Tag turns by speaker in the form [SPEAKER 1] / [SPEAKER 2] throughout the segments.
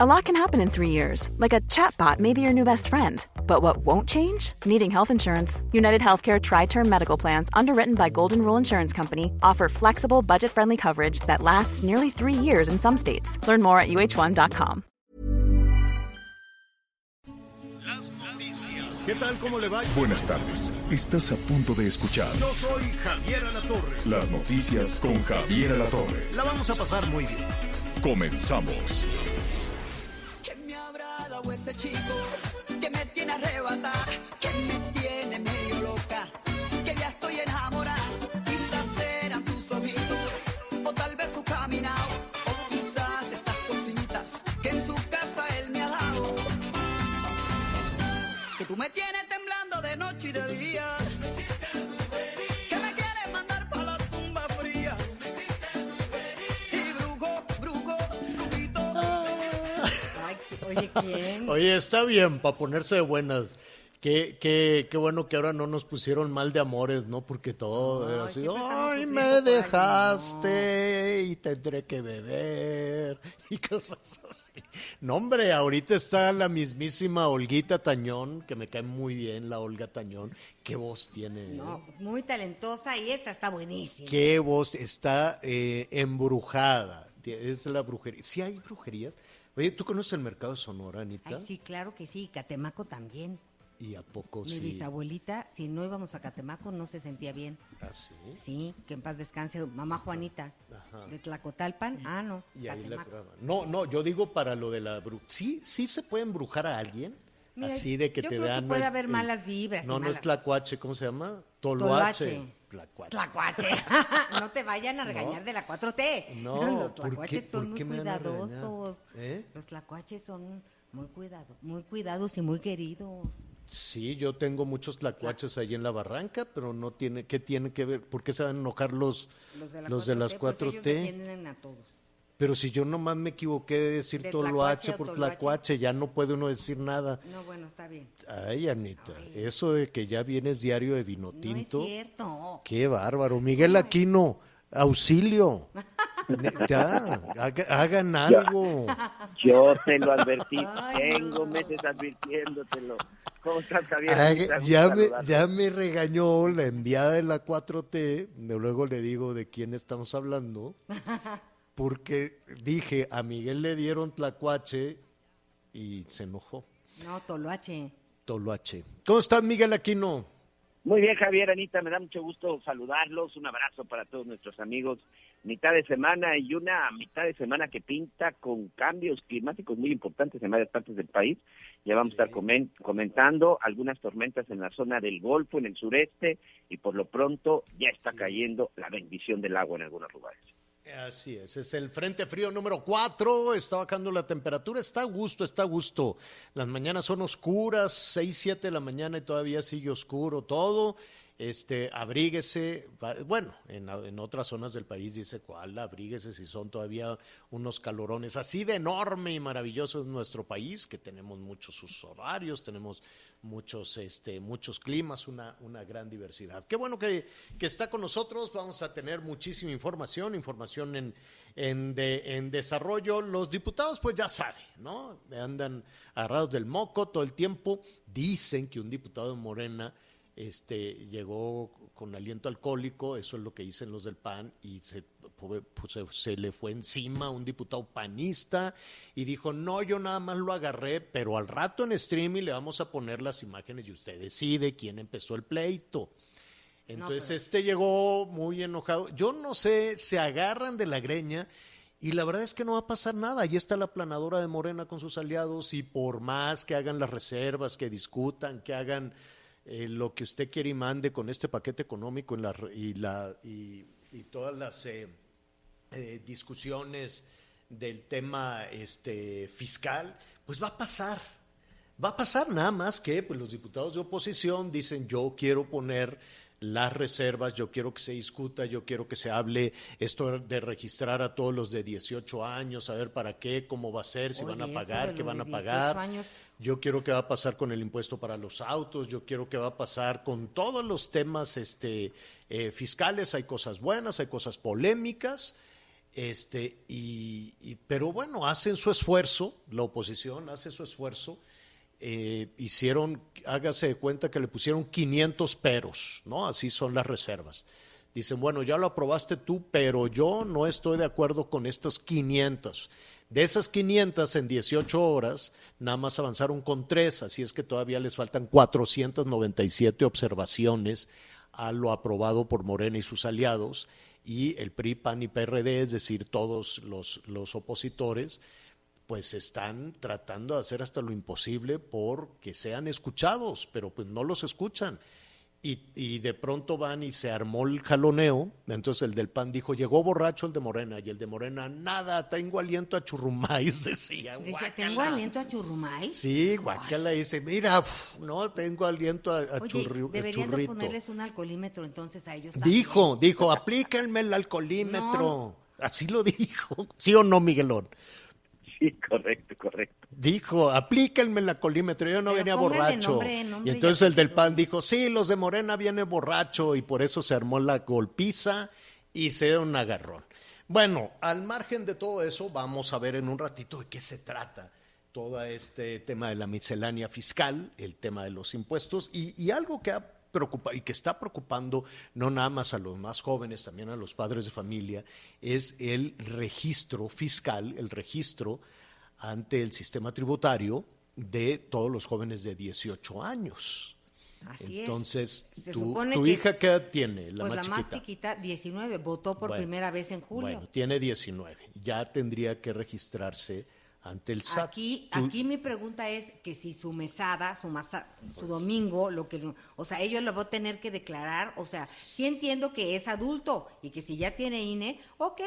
[SPEAKER 1] A lot can happen in three years, like a chatbot may be your new best friend. But what won't change? Needing health insurance. United Healthcare Tri Term Medical Plans, underwritten by Golden Rule Insurance Company, offer flexible, budget friendly coverage that lasts nearly three years in some states. Learn more at uh1.com.
[SPEAKER 2] ¿Qué tal? ¿Cómo le va?
[SPEAKER 3] Buenas tardes. Estás a punto de escuchar
[SPEAKER 2] Yo soy Javier Alatorre.
[SPEAKER 3] las noticias con Javier Alatorre.
[SPEAKER 2] La vamos a pasar muy bien.
[SPEAKER 3] Comenzamos.
[SPEAKER 4] Dado ese chico que me tiene arrebatada, que me tiene medio loca, que ya estoy enamorada. Quizás eran sus ojitos, o tal vez su caminado, o quizás esas cositas que en su casa él me ha dado. Que tú me tienes
[SPEAKER 5] oye,
[SPEAKER 6] está bien para ponerse de buenas. Qué, qué, qué bueno que ahora no nos pusieron mal de amores, ¿no? Porque todo era así, ay, me
[SPEAKER 5] por alguien",
[SPEAKER 6] dejaste y tendré que beber y cosas así. No, hombre, ahorita está la mismísima Olguita Tañón, que me cae muy bien la Olga Tañón. Qué voz tiene. ¿eh?
[SPEAKER 5] No, muy talentosa y esta está buenísima.
[SPEAKER 6] Qué voz está eh, embrujada. Es la brujería. Sí hay brujerías. Oye, ¿tú conoces el mercado de Sonora, Anita?
[SPEAKER 5] Ay, sí, claro que sí, Catemaco también.
[SPEAKER 6] ¿Y a poco
[SPEAKER 5] Mi
[SPEAKER 6] sí?
[SPEAKER 5] bisabuelita, si no íbamos a Catemaco, no se sentía bien.
[SPEAKER 6] ¿Ah, sí?
[SPEAKER 5] Sí, que en paz descanse. Mamá Juanita,
[SPEAKER 6] Ajá.
[SPEAKER 5] de Tlacotalpan. Ah, no,
[SPEAKER 6] Y ahí la. No, no, yo digo para lo de la bru- Sí, sí se puede embrujar a alguien.
[SPEAKER 5] Mira,
[SPEAKER 6] así de que
[SPEAKER 5] yo
[SPEAKER 6] te
[SPEAKER 5] creo que
[SPEAKER 6] dan.
[SPEAKER 5] puede
[SPEAKER 6] el-
[SPEAKER 5] haber malas vibras y
[SPEAKER 6] No, no es
[SPEAKER 5] malas-
[SPEAKER 6] tlacuache, ¿cómo se llama?
[SPEAKER 5] Toloache.
[SPEAKER 6] Toloache. Tlacuache.
[SPEAKER 5] Tlacuache. no te vayan a regañar de la 4T.
[SPEAKER 6] No,
[SPEAKER 5] Los
[SPEAKER 6] ¿por
[SPEAKER 5] tlacuaches
[SPEAKER 6] qué-
[SPEAKER 5] son muy cuidadosos.
[SPEAKER 6] ¿Eh?
[SPEAKER 5] Los tlacuaches son muy cuidados, muy cuidados y muy queridos.
[SPEAKER 6] Sí, yo tengo muchos tlacuaches ahí en la barranca, pero no tiene, ¿qué tiene que ver? ¿Por qué se van a enojar los,
[SPEAKER 5] Los de, la
[SPEAKER 6] los de
[SPEAKER 5] 4T,
[SPEAKER 6] las
[SPEAKER 5] pues
[SPEAKER 6] 4T?
[SPEAKER 5] ellos defienden a todos.
[SPEAKER 6] Pero si yo nomás me equivoqué de decir
[SPEAKER 5] De
[SPEAKER 6] toloache por tlacuache, ya no puede uno decir nada.
[SPEAKER 5] No, bueno, está bien.
[SPEAKER 6] Ay, Anita,
[SPEAKER 5] Ay.
[SPEAKER 6] eso de que ya vienes diario de vino
[SPEAKER 5] No
[SPEAKER 6] tinto.
[SPEAKER 5] es cierto.
[SPEAKER 6] Qué bárbaro. Miguel Aquino, auxilio. Ya, haga- hagan algo.
[SPEAKER 7] Yo te lo advertí,
[SPEAKER 5] Ay,
[SPEAKER 7] tengo
[SPEAKER 5] no.
[SPEAKER 7] meses advirtiéndotelo. ¿Cómo estás, Javier?
[SPEAKER 6] Haga- ya, me, ya me regañó la enviada de la 4T, de luego le digo de quién estamos hablando, porque dije, a Miguel le dieron tlacuache y se enojó.
[SPEAKER 5] No, Toloache.
[SPEAKER 6] Toloache. ¿Cómo estás, Miguel Aquino?
[SPEAKER 7] Muy bien, Javier, Anita, me da mucho gusto saludarlos. Un abrazo para todos nuestros amigos. Mitad de semana y una mitad de semana que pinta con cambios climáticos muy importantes en varias partes del país. Ya vamos a estar comen- comentando algunas tormentas en la zona del Golfo, en el sureste, y por lo pronto ya está cayendo la bendición del agua en algunos lugares.
[SPEAKER 6] Así es, es el Frente Frío número 4, está bajando la temperatura, está a gusto, está a gusto. Las mañanas son oscuras, 6, 7 de la mañana y todavía sigue oscuro todo. Este, abríguese, bueno, en, otras zonas del país dice cuál, abríguese si son todavía unos calorones. Así de enorme y maravilloso es nuestro país, que tenemos muchos usos horarios, tenemos muchos, este, muchos climas, una, una gran diversidad. Qué bueno que, que está con nosotros, vamos a tener muchísima información, información en, en, en desarrollo. Los diputados, pues ya saben, ¿no? Andan agarrados del moco todo el tiempo. Dicen que un diputado de Morena este, llegó con aliento alcohólico, eso es lo que dicen los del PAN, y se, pues, se, se le fue encima un diputado panista y dijo, no, yo nada más lo agarré, pero al rato en streaming le vamos a poner las imágenes y usted decide quién empezó el pleito. Entonces
[SPEAKER 5] pero-
[SPEAKER 6] este llegó muy enojado. Yo no sé, se agarran de la greña y la verdad es que no va a pasar nada. Ahí está la planadora de Morena con sus aliados y por más que hagan las reservas, que discutan, que hagan eh, lo que usted quiere y mande con este paquete económico en la, y, la, y, y todas las eh, eh, discusiones del tema este, fiscal, pues va a pasar. Va a pasar nada más que pues, los diputados de oposición dicen yo quiero poner las reservas, yo quiero que se discuta, yo quiero que se hable esto de registrar a todos los de 18 años, saber para qué, cómo va a ser, si
[SPEAKER 5] Oye,
[SPEAKER 6] van a pagar, qué van a
[SPEAKER 5] 18
[SPEAKER 6] pagar.
[SPEAKER 5] años.
[SPEAKER 6] Yo quiero que va a pasar con el impuesto para los autos, yo quiero que va a pasar con todos los temas este, eh, fiscales, hay cosas buenas, hay cosas polémicas. Este, y, pero bueno, hacen su esfuerzo, la oposición hace su esfuerzo. eh, hicieron, hágase de cuenta que le pusieron 500 peros, ¿no? Así son las reservas. Dicen, bueno, ya lo aprobaste tú, pero yo no estoy de acuerdo con estos 500. De esas 500 en 18 horas, nada más avanzaron con tres, así es que todavía les faltan 497 observaciones a lo aprobado por Morena y sus aliados y el PRI, PAN y PRD, es decir, todos los, los opositores, pues están tratando de hacer hasta lo imposible por que sean escuchados, pero pues no los escuchan. Y, y de pronto van y se armó el jaloneo, entonces el del PAN dijo, llegó borracho el de Morena, y el de Morena, nada, tengo aliento a churrumais, decía.
[SPEAKER 5] ¿tengo aliento a churrumay?
[SPEAKER 6] Sí, guacala dice, mira, uf, no, tengo aliento a, a
[SPEAKER 5] Oye,
[SPEAKER 6] churri- a
[SPEAKER 5] deberían de
[SPEAKER 6] churrito.
[SPEAKER 5] ponerles un alcoholímetro entonces a ellos también.
[SPEAKER 6] Dijo, dijo, aplíquenme el alcoholímetro. Así lo dijo. ¿Sí o no, Miguelón?
[SPEAKER 7] Sí, correcto, correcto.
[SPEAKER 6] Dijo, aplíquenme el alcoholímetro, yo no
[SPEAKER 5] Pero
[SPEAKER 6] venía borracho.
[SPEAKER 5] nombre, nombre
[SPEAKER 6] y entonces el del. PAN dijo, sí, los de Morena vienen borracho y por eso se armó la golpiza y se dio un agarrón. Bueno, al margen de todo eso, vamos a ver en un ratito de qué se trata todo este tema de la miscelánea fiscal, el tema de los impuestos y, y algo que ha preocupa y que está preocupando no nada más a los más jóvenes, también a los padres de familia, es el registro fiscal, el registro ante el sistema tributario de todos los jóvenes de 18 años.
[SPEAKER 5] Así es.
[SPEAKER 6] Entonces,
[SPEAKER 5] Se
[SPEAKER 6] tu, tu
[SPEAKER 5] que-
[SPEAKER 6] hija qué edad tiene, la
[SPEAKER 5] pues
[SPEAKER 6] más
[SPEAKER 5] la
[SPEAKER 6] chiquita.
[SPEAKER 5] más chiquita, 19, votó por
[SPEAKER 6] Bueno,
[SPEAKER 5] primera vez en julio.
[SPEAKER 6] Bueno, tiene 19. Ya tendría que registrarse ante el SAT.
[SPEAKER 5] Aquí,
[SPEAKER 6] Tú-
[SPEAKER 5] aquí mi pregunta es que si su mesada, su masa, su domingo, lo que, o sea, ellos lo van a tener que declarar, o sea, sí entiendo que es adulto y que si ya tiene INE, ok,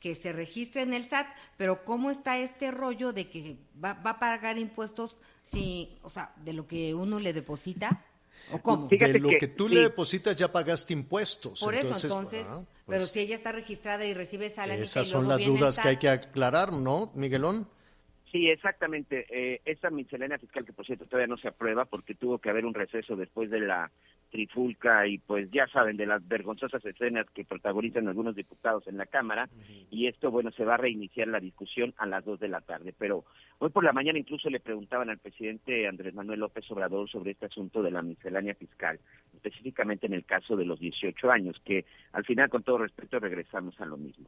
[SPEAKER 5] que se registre en el SAT, pero ¿cómo está este rollo de que va, va a pagar impuestos si, o sea, de lo que uno le deposita? ¿O cómo?
[SPEAKER 7] Fíjate
[SPEAKER 6] de lo que,
[SPEAKER 7] que-
[SPEAKER 6] tú
[SPEAKER 7] sí.
[SPEAKER 6] le depositas ya pagaste impuestos.
[SPEAKER 5] Por eso,
[SPEAKER 6] entonces,
[SPEAKER 5] entonces,
[SPEAKER 6] ah,
[SPEAKER 5] pero
[SPEAKER 6] pues,
[SPEAKER 5] si ella está registrada y recibe salario
[SPEAKER 6] esas
[SPEAKER 5] y
[SPEAKER 6] son
[SPEAKER 5] luego
[SPEAKER 6] las
[SPEAKER 5] viene el
[SPEAKER 6] dudas que hay que aclarar, ¿no, Miguelón?
[SPEAKER 7] Sí, exactamente. Eh, esa miscelánea fiscal que por cierto todavía no se aprueba porque tuvo que haber un receso después de la trifulca y pues ya saben de las vergonzosas escenas que protagonizan algunos diputados en la Cámara y esto bueno se va a reiniciar la discusión a las dos de la tarde. Pero hoy por la mañana incluso le preguntaban al presidente Andrés Manuel López Obrador sobre este asunto de la miscelánea fiscal, específicamente en el caso de los 18 años, que al final con todo respeto regresamos a lo mismo.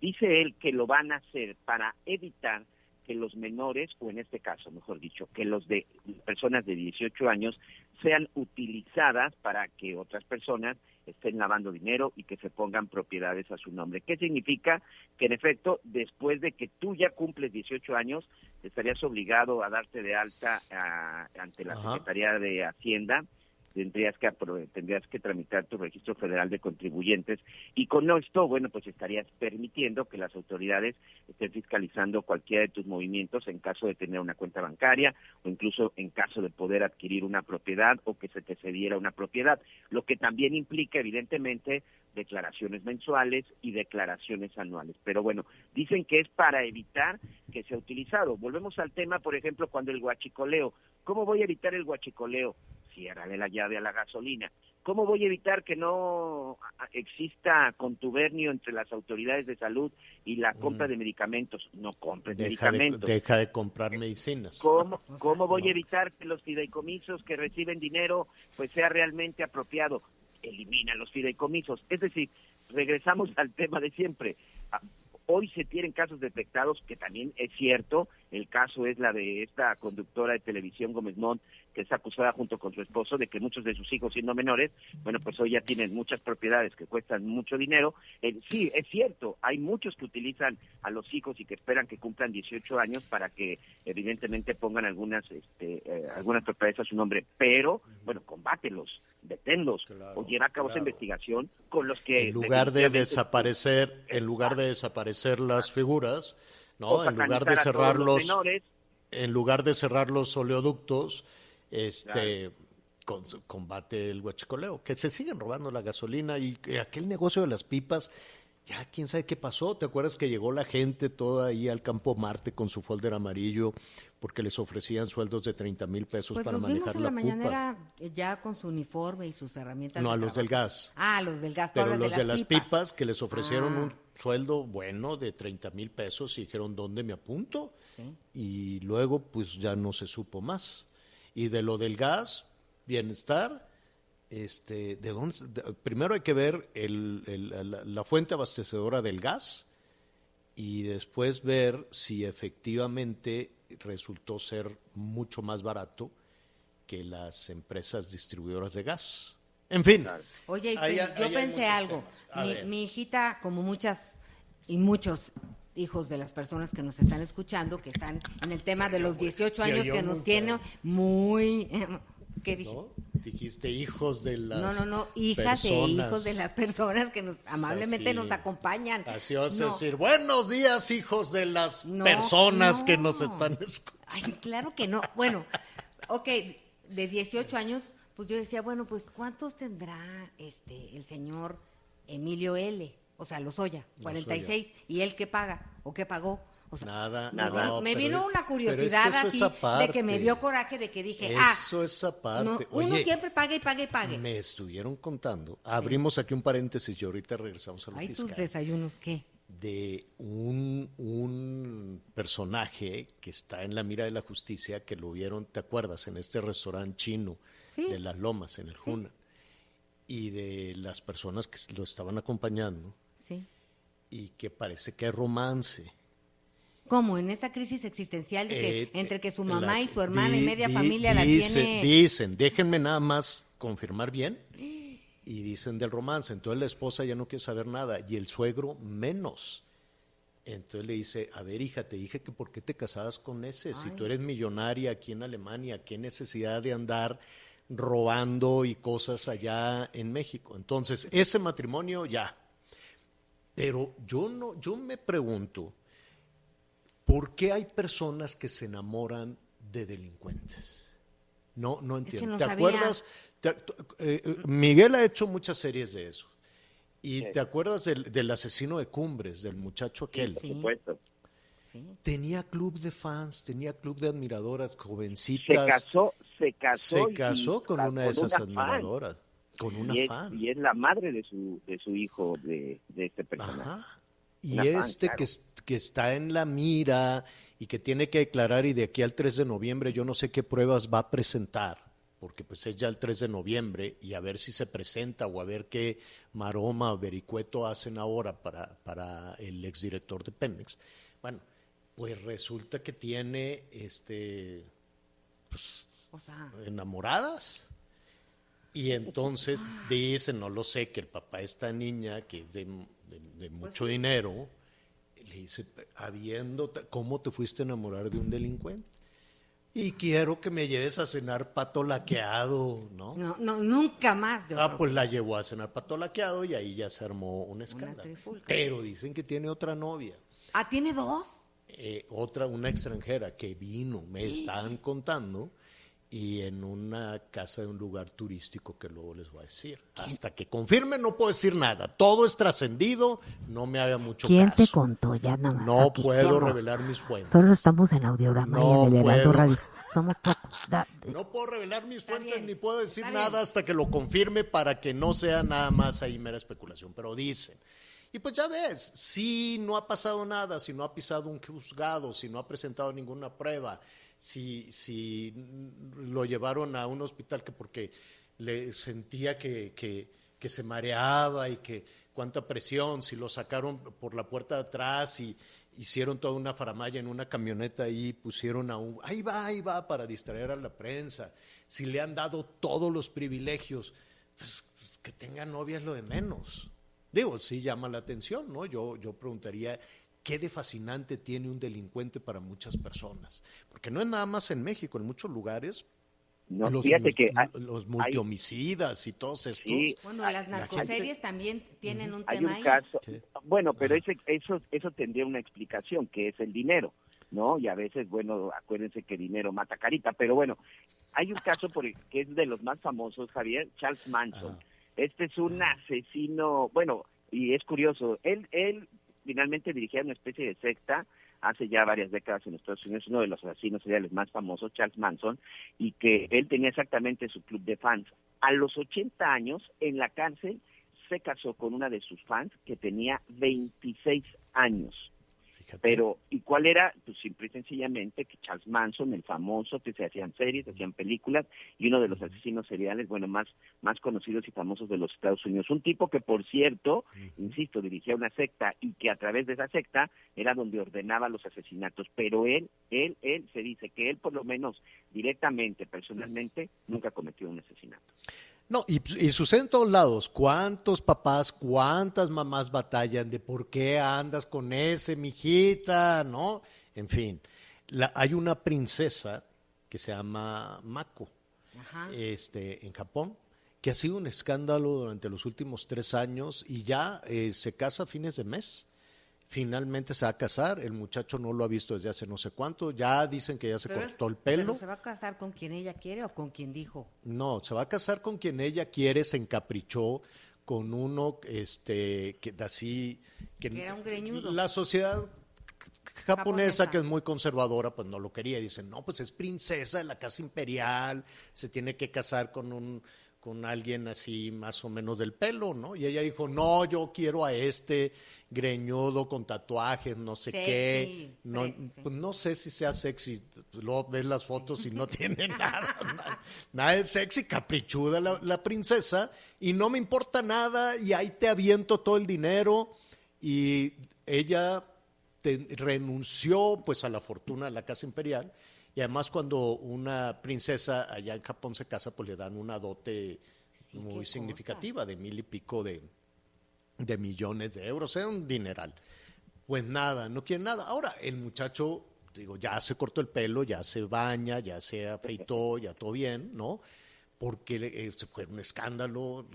[SPEAKER 7] Dice él que lo van a hacer para evitar que los menores, o en este caso, mejor dicho, que los de personas de 18 años sean utilizadas para que otras personas estén lavando dinero y que se pongan propiedades a su nombre. ¿Qué significa? Que en efecto, después de que tú ya cumples 18 años, estarías obligado a darte de alta ah, ante la
[SPEAKER 6] Ajá.
[SPEAKER 7] Secretaría de Hacienda, tendrías que tendrías que tramitar tu registro federal de contribuyentes y con esto, bueno, pues estarías permitiendo que las autoridades estén fiscalizando cualquiera de tus movimientos en caso de tener una cuenta bancaria o incluso en caso de poder adquirir una propiedad o que se te cediera una propiedad, lo que también implica evidentemente declaraciones mensuales y declaraciones anuales. Pero bueno, dicen que es para evitar que sea utilizado. Volvemos al tema, por ejemplo, cuando el huachicoleo. ¿Cómo voy a evitar el huachicoleo? Ciérrale la llave a la gasolina. ¿Cómo voy a evitar que no exista contubernio entre las autoridades de salud y la compra de medicamentos? No compres
[SPEAKER 6] Deja de,
[SPEAKER 7] medicamentos.
[SPEAKER 6] deja de comprar medicinas.
[SPEAKER 7] ¿Cómo, cómo voy
[SPEAKER 6] no.
[SPEAKER 7] a evitar que los fideicomisos que reciben dinero pues sea realmente apropiado? Elimina los fideicomisos. Es decir, regresamos al tema de siempre. Ah, Hoy se tienen casos detectados, que también es cierto. El caso es la de esta conductora de televisión, Gómez Mont, que es acusada junto con su esposo de que muchos de sus hijos, siendo menores, bueno, pues hoy ya tienen muchas propiedades que cuestan mucho dinero. Eh, sí, es cierto, hay muchos que utilizan a los hijos y que esperan que cumplan 18 años para que evidentemente pongan algunas este, eh, algunas propiedades a su nombre, pero bueno, combátelos, deténlos
[SPEAKER 6] Claro,
[SPEAKER 7] o lleva a cabo esa investigación con los que
[SPEAKER 6] en lugar de desaparecer, en lugar de desaparecer las figuras, ¿no? En lugar de cerrar
[SPEAKER 7] los
[SPEAKER 6] los,
[SPEAKER 7] menores,
[SPEAKER 6] en lugar de cerrar los oleoductos, este con- combate el huachicoleo, que se siguen robando la gasolina y que aquel negocio de las pipas, ya quién sabe qué pasó. ¿Te acuerdas que llegó la gente toda ahí al campo Marte con su folder amarillo porque les ofrecían sueldos de 30 mil pesos
[SPEAKER 5] Pues
[SPEAKER 6] para
[SPEAKER 5] los vimos
[SPEAKER 6] manejar
[SPEAKER 5] en
[SPEAKER 6] la,
[SPEAKER 5] la mañanera eh, ya con su uniforme y sus herramientas.
[SPEAKER 6] No,
[SPEAKER 5] de
[SPEAKER 6] a los del gas.
[SPEAKER 5] Ah, los del gas.
[SPEAKER 6] Pero los de las pipas. que les ofrecieron
[SPEAKER 5] Ah.
[SPEAKER 6] un sueldo bueno de 30 mil pesos y dijeron, ¿dónde me apunto?
[SPEAKER 5] Sí.
[SPEAKER 6] Y luego pues ya no se supo más. Y de lo del gas, bienestar, este, ¿de dónde? de- primero hay que ver el- el- la, la fuente abastecedora del gas y después ver si efectivamente resultó ser mucho más barato que las empresas distribuidoras de gas. En fin,
[SPEAKER 5] Oye,
[SPEAKER 6] Ahí- ahí
[SPEAKER 5] yo
[SPEAKER 6] hay
[SPEAKER 5] pensé algo. Mi, mi hijita, como muchas y muchos hijos de las personas que nos están escuchando, que están en el tema de los 18
[SPEAKER 6] se
[SPEAKER 5] años que
[SPEAKER 6] muy
[SPEAKER 5] nos tiene muy... ¿Qué dije?
[SPEAKER 6] ¿no? Dijiste hijos de las
[SPEAKER 5] No, no, no, hijas e hijos de las personas que nos amablemente
[SPEAKER 6] así.
[SPEAKER 5] nos acompañan.
[SPEAKER 6] Así vas a
[SPEAKER 5] No.
[SPEAKER 6] decir, buenos días, hijos de las
[SPEAKER 5] No,
[SPEAKER 6] personas que
[SPEAKER 5] no.
[SPEAKER 6] nos están escuchando.
[SPEAKER 5] Ay, claro que no. Bueno, ok, de 18 años, pues yo decía, bueno, pues ¿cuántos tendrá este el señor Emilio L? O sea, Lozoya, 46. ¿Y él qué paga? ¿O qué pagó? O sea,
[SPEAKER 6] Nada, nada.
[SPEAKER 5] me
[SPEAKER 6] pero-
[SPEAKER 5] vino una
[SPEAKER 6] pero es que
[SPEAKER 5] curiosidad así
[SPEAKER 6] es aparte.
[SPEAKER 5] de que me dio coraje de que dije, ah,
[SPEAKER 6] Eso es aparte.
[SPEAKER 5] no, uno
[SPEAKER 6] Oye,
[SPEAKER 5] siempre paga y paga y pague.
[SPEAKER 6] me estuvieron contando. Abrimos aquí un paréntesis y ahorita regresamos a lo
[SPEAKER 5] Ay, tus
[SPEAKER 6] fiscal.
[SPEAKER 5] desayunos, ¿qué?
[SPEAKER 6] de un, un personaje que está en la mira de la justicia, que lo vieron, ¿te acuerdas? En este restaurante chino
[SPEAKER 5] Sí.
[SPEAKER 6] de Las Lomas, en el Juna. Y de las personas que lo estaban acompañando
[SPEAKER 5] Sí.
[SPEAKER 6] y que parece que hay romance.
[SPEAKER 5] ¿Cómo? En esta crisis existencial de que
[SPEAKER 6] Eh,
[SPEAKER 5] entre que su
[SPEAKER 6] la-
[SPEAKER 5] mamá y su hermana y
[SPEAKER 6] di-
[SPEAKER 5] media
[SPEAKER 6] di-
[SPEAKER 5] familia la tiene...
[SPEAKER 6] Dicen, déjenme nada más confirmar bien. Y dicen del romance. Entonces la esposa ya no quiere saber nada y el suegro menos. Entonces le dice, a ver hija, te dije que por qué te casabas con ese. Si tú eres millonaria aquí en Alemania, ¿qué necesidad de andar robando y cosas allá en México? Entonces, ese matrimonio ya. Pero yo no, yo me pregunto, ¿por qué hay personas que se enamoran de delincuentes? No, no entiendo.
[SPEAKER 5] no
[SPEAKER 6] ¿Te
[SPEAKER 5] sabía.
[SPEAKER 6] acuerdas? Te- eh, eh, Miguel ha hecho muchas series de eso. ¿Y
[SPEAKER 7] Sí.
[SPEAKER 6] te acuerdas del, del asesino de Cumbres, del muchacho aquel?
[SPEAKER 7] Por
[SPEAKER 5] Sí.
[SPEAKER 7] supuesto.
[SPEAKER 5] Sí.
[SPEAKER 6] Tenía club de fans, tenía club de admiradoras,
[SPEAKER 7] Se
[SPEAKER 6] jovencitas.
[SPEAKER 7] casó, se casó.
[SPEAKER 6] Se casó con una de esas
[SPEAKER 7] fan.
[SPEAKER 6] admiradoras. Con una
[SPEAKER 7] y es,
[SPEAKER 6] fan.
[SPEAKER 7] y es la madre de su, de su hijo, de, de este personaje.
[SPEAKER 6] Ajá. Y
[SPEAKER 7] Una fan,
[SPEAKER 6] este
[SPEAKER 7] claro.
[SPEAKER 6] que, que está en la mira y que tiene que declarar y de aquí al 3 de noviembre yo no sé qué pruebas va a presentar, porque pues es ya el 3 de noviembre y a ver si se presenta o a ver qué maroma o vericueto hacen ahora para, para el exdirector de Pemex. Bueno, pues resulta que tiene este
[SPEAKER 5] O sea,
[SPEAKER 6] enamoradas. Y entonces dicen, no lo sé, que el papá de esta niña, que es de, de- de mucho dinero, le dice, habiendo, ¿cómo te fuiste a enamorar de un delincuente? Y quiero que me lleves a cenar pato laqueado, ¿no?
[SPEAKER 5] no, no, nunca más. yo
[SPEAKER 6] Ah,
[SPEAKER 5] creo.
[SPEAKER 6] pues la llevó a cenar pato laqueado y ahí ya se armó un escándalo. Pero dicen que tiene otra novia.
[SPEAKER 5] Ah, ¿tiene dos?
[SPEAKER 6] Eh, otra, una extranjera que vino, me estaban contando, y en una casa de un lugar turístico que luego les voy a decir. Hasta que confirme no puedo decir nada. Todo es trascendido, no me haga mucho
[SPEAKER 8] ¿Quién
[SPEAKER 6] caso.
[SPEAKER 8] te contó? Ya nada más.
[SPEAKER 6] No
[SPEAKER 8] aquí
[SPEAKER 6] puedo revelar mis fuentes.
[SPEAKER 8] Solo estamos en audiograma
[SPEAKER 6] No
[SPEAKER 8] y en el. Radio. Somos. Da-
[SPEAKER 6] No puedo revelar mis fuentes
[SPEAKER 5] bien,
[SPEAKER 6] ni puedo decir nada hasta que lo confirme para que no sea nada más ahí mera especulación, pero dicen. Y pues ya ves, si no ha pasado nada, si no ha pisado un juzgado, si no ha presentado ninguna prueba, si, si lo llevaron a un hospital que porque le sentía que, que, que se mareaba y que cuánta presión, si lo sacaron por la puerta de atrás y hicieron toda una faramaya en una camioneta y pusieron a un, ahí va, ahí va, para distraer a la prensa, si le han dado todos los privilegios, pues, pues, que tenga novia es lo de menos. Digo, sí llama la atención, ¿no? Yo, yo preguntaría, ¿qué de fascinante tiene un delincuente para muchas personas? Porque no es nada más en México, en muchos lugares,
[SPEAKER 7] No,
[SPEAKER 6] los,
[SPEAKER 7] fíjate que hay-
[SPEAKER 6] los
[SPEAKER 7] hay-
[SPEAKER 6] multihomicidas y todos estos.
[SPEAKER 7] Sí,
[SPEAKER 5] Bueno, las
[SPEAKER 6] la
[SPEAKER 5] narcoseries también tienen un
[SPEAKER 7] hay
[SPEAKER 5] tema
[SPEAKER 7] un
[SPEAKER 5] ahí.
[SPEAKER 7] caso. Bueno, pero ese, eso, eso tendría una explicación, que es el dinero, ¿no? Y a veces, bueno, acuérdense que dinero mata carita, pero bueno, hay un caso por el- que es de los más famosos, Javier, Charles Manson.
[SPEAKER 6] Ajá.
[SPEAKER 7] Este es un asesino, bueno, y es curioso, él, él finalmente dirigía una especie de secta hace ya varias décadas en Estados Unidos, uno de los asesinos seriales más famosos, Charles Manson, y que él tenía exactamente su club de fans. A los 80 años, en la cárcel, se casó con una de sus fans que tenía 26 años.
[SPEAKER 6] Fíjate.
[SPEAKER 7] Pero, ¿y cuál era? Pues simple y sencillamente que Charles Manson, el famoso, que se hacían series, se hacían películas, y uno de los asesinos seriales, bueno, más, más conocidos y famosos de los Estados Unidos. Un tipo que, por cierto, insisto, dirigía una secta y que a través de esa secta era donde ordenaba los asesinatos. Pero él, él, él, se dice que él, por lo menos directamente, personalmente, nunca cometió un asesinato.
[SPEAKER 6] No, y, y sucede en todos lados. ¿Cuántos papás, cuántas mamás batallan de por qué andas con ese, mijita? ¿No? En fin, la- hay una princesa que se llama Mako,
[SPEAKER 5] Ajá.
[SPEAKER 6] este, en Japón, que ha sido un escándalo durante los últimos tres años y ya eh, se casa a fines de mes. Finalmente se va a casar, el muchacho no lo ha visto desde hace no sé cuánto, ya dicen que ya se
[SPEAKER 5] Pero
[SPEAKER 6] cortó el
[SPEAKER 5] pero
[SPEAKER 6] pelo.
[SPEAKER 5] ¿Se va a casar con quien ella quiere o con quien dijo?
[SPEAKER 6] No, se va a casar con quien ella quiere, se encaprichó con uno este que así que
[SPEAKER 5] Que era un greñudo.
[SPEAKER 6] La sociedad japonesa,
[SPEAKER 5] Japonesa.
[SPEAKER 6] que es muy conservadora, pues no lo quería. Dicen, no, pues es princesa de la casa imperial, se tiene que casar con un con alguien así más o menos del pelo, ¿no? Y ella dijo, no, yo quiero a este greñudo con tatuajes, no sé
[SPEAKER 5] Sexy,
[SPEAKER 6] qué. No, pues no sé si sea sexy. Luego ves las fotos y no tiene nada. Nada, nada de sexy, caprichuda la, la princesa. Y no me importa nada y ahí te aviento todo el dinero. Y ella te- renunció pues a la fortuna de la casa imperial. Y además cuando una princesa allá en Japón se casa, pues le dan una dote
[SPEAKER 5] Sí,
[SPEAKER 6] muy significativa de mil y pico de, de millones de euros, era un dineral. Pues nada, no quiere nada. Ahora, el muchacho, digo, ya se cortó el pelo, ya se baña, ya se afeitó, ya todo bien, ¿no? Porque eh, fue un escándalo.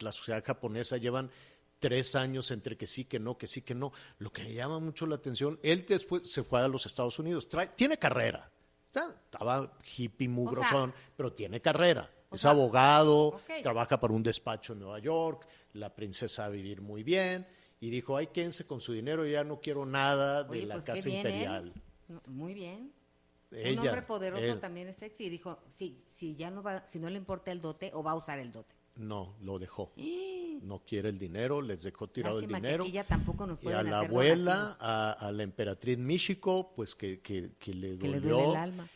[SPEAKER 6] La sociedad japonesa llevan tres años entre que sí, que no, que sí, que no. Lo que me llama mucho la atención, él después se fue a los Estados Unidos, Trae- tiene carrera. O Estaba hippie, mugrosón, pero tiene carrera. Es
[SPEAKER 5] sea,
[SPEAKER 6] abogado, trabaja para un despacho en Nueva York, la princesa va a vivir muy bien, y dijo, ay, quédense con su dinero, ya no quiero nada de
[SPEAKER 5] Oye,
[SPEAKER 6] la
[SPEAKER 5] pues,
[SPEAKER 6] casa
[SPEAKER 5] bien, ¿eh?
[SPEAKER 6] imperial.
[SPEAKER 5] Muy bien.
[SPEAKER 6] Ella,
[SPEAKER 5] un hombre poderoso
[SPEAKER 6] él.
[SPEAKER 5] también es sexy y dijo, sí, si ya no va, si no le importa el dote o va a usar el dote.
[SPEAKER 6] No, lo dejó. No quiere el dinero, les dejó tirado
[SPEAKER 5] Lástima
[SPEAKER 6] el
[SPEAKER 5] que
[SPEAKER 6] dinero.
[SPEAKER 5] aquí ya tampoco nos
[SPEAKER 6] Y a la abuela, a, a la emperatriz Michiko, pues que, que, que le
[SPEAKER 5] que le
[SPEAKER 6] dolió.
[SPEAKER 5] duele el alma.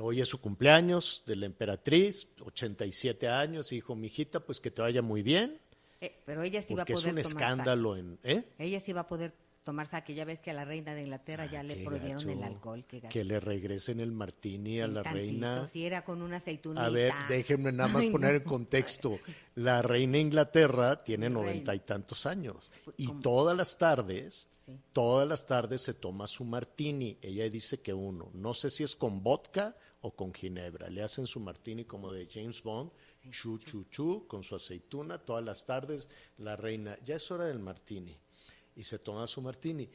[SPEAKER 6] Hoy es su cumpleaños de la emperatriz, 87 años, y dijo, mijita, pues que te vaya muy bien,
[SPEAKER 5] Eh, pero ella sí va a
[SPEAKER 6] porque es
[SPEAKER 5] poder
[SPEAKER 6] un
[SPEAKER 5] tomar
[SPEAKER 6] escándalo en... ¿eh?
[SPEAKER 5] Ella sí va a poder tomar sake. Ya ves que a la reina de Inglaterra ya le
[SPEAKER 6] Qué
[SPEAKER 5] prohibieron el alcohol. Qué gacho.
[SPEAKER 6] Que le regresen el martini a
[SPEAKER 5] Sí,
[SPEAKER 6] la
[SPEAKER 5] tantito,
[SPEAKER 6] reina.
[SPEAKER 5] Si era con una aceitunita.
[SPEAKER 6] A ver, déjenme nada más
[SPEAKER 5] Ay,
[SPEAKER 6] poner
[SPEAKER 5] no.
[SPEAKER 6] en contexto. La reina de Inglaterra tiene noventa y tantos años y
[SPEAKER 5] ¿Cómo?
[SPEAKER 6] todas las tardes,
[SPEAKER 5] Sí.
[SPEAKER 6] todas las tardes se toma su martini. Ella dice que uno, no sé si es con vodka o con ginebra. Le hacen su martini como de James Bond, chu chu chu, con su aceituna. Todas las tardes la reina, ya es hora del martini y se toma su martini.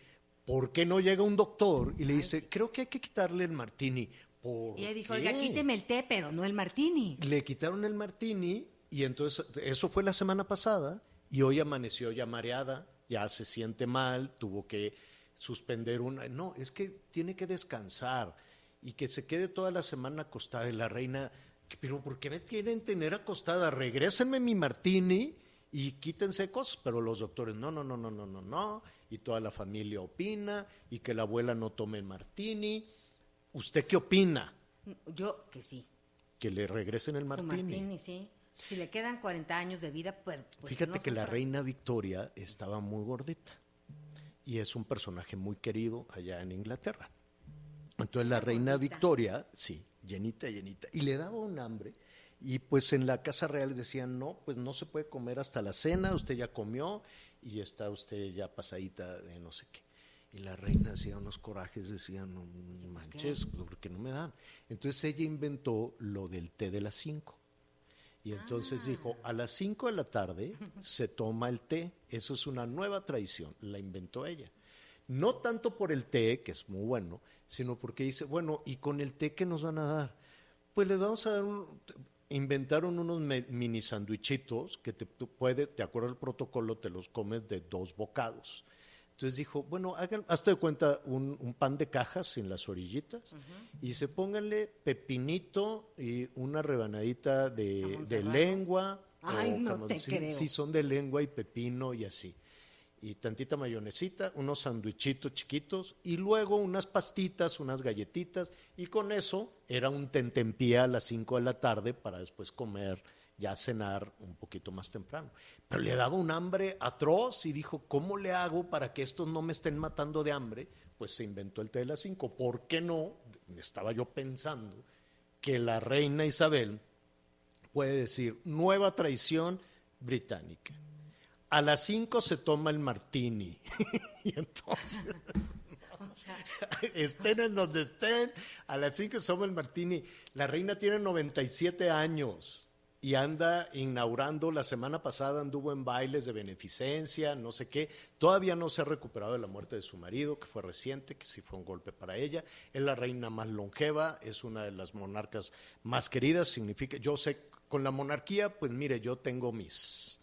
[SPEAKER 6] ¿Por qué no llega un doctor y le dice, creo que hay que quitarle el martini? ¿Por
[SPEAKER 5] Y ella dijo, oiga, quíteme el té, pero no el martini.
[SPEAKER 6] Le quitaron el martini y entonces eso fue la semana pasada y hoy amaneció ya mareada, ya se siente mal, tuvo que suspender una... No, es que tiene que descansar y que se quede toda la semana acostada y la reina, pero ¿por qué me tienen tener acostada? Regrésenme mi martini y quítense cosas, pero los doctores, no, no, no, no, no, no, no, y toda la familia opina y que la abuela no tome el martini. ¿Usted qué opina?
[SPEAKER 5] Yo que sí.
[SPEAKER 6] Que le regresen el martini.
[SPEAKER 5] martini, sí. Si le quedan 40 años de vida, pues... pues
[SPEAKER 6] Fíjate
[SPEAKER 5] no
[SPEAKER 6] que la reina Victoria estaba muy gordita y es un personaje muy querido allá en Inglaterra. Entonces la reina. Victoria, sí, llenita, llenita, y le daba un hambre. Y pues en la casa real decían, no, pues no se puede comer hasta la cena, usted ya comió y está usted ya pasadita de no sé qué. Y la reina hacía unos corajes, decía, no manches, ¿por qué no me dan? Entonces ella inventó lo del té de las cinco. Y entonces dijo, a las 5 de la tarde se toma el té. Eso es una nueva tradición, la inventó ella. No tanto por el té, que es muy bueno, sino porque dice, bueno, ¿y con el té qué nos van a dar? Pues les vamos a dar un... Inventaron unos mini sandwichitos que te, puede, de acuerdo al protocolo, te los comes de dos bocados. Entonces dijo, bueno, hagan, hazte de cuenta un, un pan de cajas sin las orillitas y se pónganle pepinito y una rebanadita de, lengua,
[SPEAKER 5] Ay,
[SPEAKER 6] o
[SPEAKER 5] no te
[SPEAKER 6] sí,
[SPEAKER 5] creo.
[SPEAKER 6] sí, son de lengua y pepino y así. Y tantita mayonesita, unos sandwichitos chiquitos y luego unas pastitas, unas galletitas y con eso era un tentempié a las 5 de la tarde para después comer, ya cenar un poquito más temprano. Pero le daba un hambre atroz y dijo, ¿cómo le hago para que estos no me estén matando de hambre? Pues se inventó el té de las 5. ¿Por qué no? Estaba yo pensando que la reina Isabel puede decir nueva traición británica. A las 5 se toma el martini. y entonces, estén en donde estén, a las 5 se toma el martini. La reina tiene 97 años y anda inaugurando, la semana pasada anduvo en bailes de beneficencia, no sé qué. Todavía no se ha recuperado de la muerte de su marido, que fue reciente, que sí fue un golpe para ella. Es la reina más longeva, es una de las monarcas más queridas. Significa, yo sé, con la monarquía, pues mire, yo tengo mis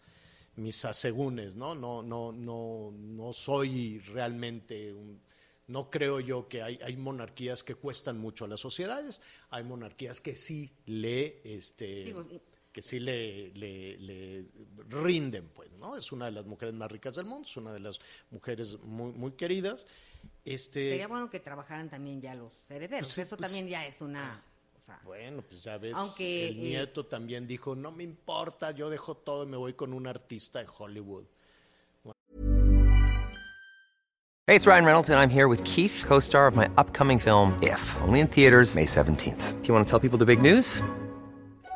[SPEAKER 6] mis asegúnes, ¿no? No, no, no, no soy realmente un, no creo yo que hay, hay monarquías que cuestan mucho a las sociedades, hay monarquías que sí le, este,
[SPEAKER 5] Digo,
[SPEAKER 6] que sí le, le, le rinden, pues, ¿no? Es una de las mujeres más ricas del mundo, es una de las mujeres muy, muy queridas. Este,
[SPEAKER 5] Sería bueno que trabajaran también ya los herederos.
[SPEAKER 6] Sí,
[SPEAKER 5] Eso
[SPEAKER 6] pues,
[SPEAKER 5] también ya es una... sea,
[SPEAKER 6] Bueno, pues ya ves,
[SPEAKER 5] Aunque,
[SPEAKER 6] el
[SPEAKER 5] eh,
[SPEAKER 6] nieto también dijo, no me importa, yo dejo todo y me voy con un artista de Hollywood.
[SPEAKER 9] Hey, it's Ryan Reynolds, and I'm here with Keith, co star of my upcoming film, If, only in theaters, May 17th. Do you want to tell people the big news?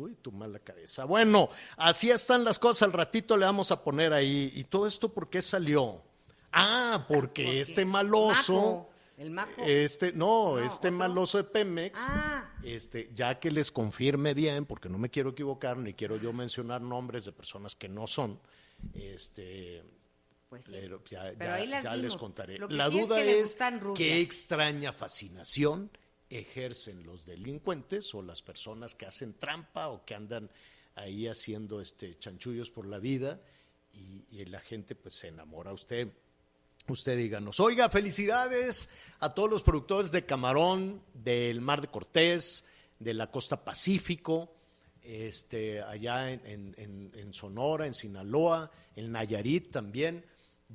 [SPEAKER 6] tú y tu mala cabeza. Bueno, así están las cosas. Al ratito le vamos a poner ahí. ¿Y todo esto por qué salió? Ah, porque, este maloso.
[SPEAKER 5] El majo.
[SPEAKER 6] Este, no,
[SPEAKER 5] No,
[SPEAKER 6] este
[SPEAKER 5] otro.
[SPEAKER 6] maloso de Pemex,
[SPEAKER 5] Ah.
[SPEAKER 6] este, ya que les confirme bien, porque no me quiero equivocar, ni quiero yo mencionar nombres de personas que no son, este,
[SPEAKER 5] Pues sí.
[SPEAKER 6] pero ya,
[SPEAKER 5] Pero
[SPEAKER 6] ya-
[SPEAKER 5] ahí las
[SPEAKER 6] ya les contaré.
[SPEAKER 5] Que
[SPEAKER 6] La
[SPEAKER 5] sí es
[SPEAKER 6] duda
[SPEAKER 5] que
[SPEAKER 6] es, qué extraña fascinación ejercen los delincuentes o las personas que hacen trampa o que andan ahí haciendo este chanchullos por la vida y, la gente pues se enamora. Usted, usted díganos. Oiga, felicidades a todos los productores de camarón, del Mar de Cortés, de la costa Pacífico, este, allá en- en Sonora, en Sinaloa, en Nayarit también.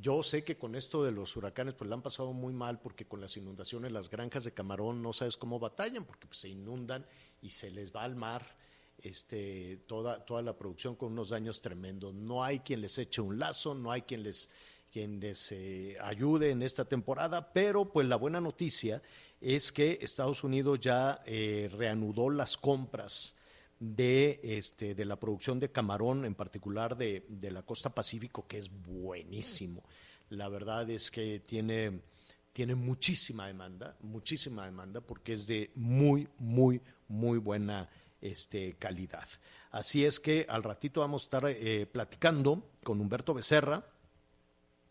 [SPEAKER 6] Yo sé que con esto de los huracanes pues la han pasado muy mal porque con las inundaciones las granjas de camarón no sabes cómo batallan porque pues, se inundan y se les va al mar este, toda, toda la producción con unos daños tremendos. No hay quien les eche un lazo, no hay quien les, quien les eh, ayude en esta temporada, pero pues la buena noticia es que Estados Unidos ya eh, reanudó las compras de, este, de la producción de camarón, en particular de, de la costa Pacífico, que es buenísimo. La verdad es que tiene, tiene muchísima demanda, muchísima demanda, porque es de muy, muy, muy buena este, calidad. Así es que al ratito vamos a estar eh, platicando con Humberto Becerra,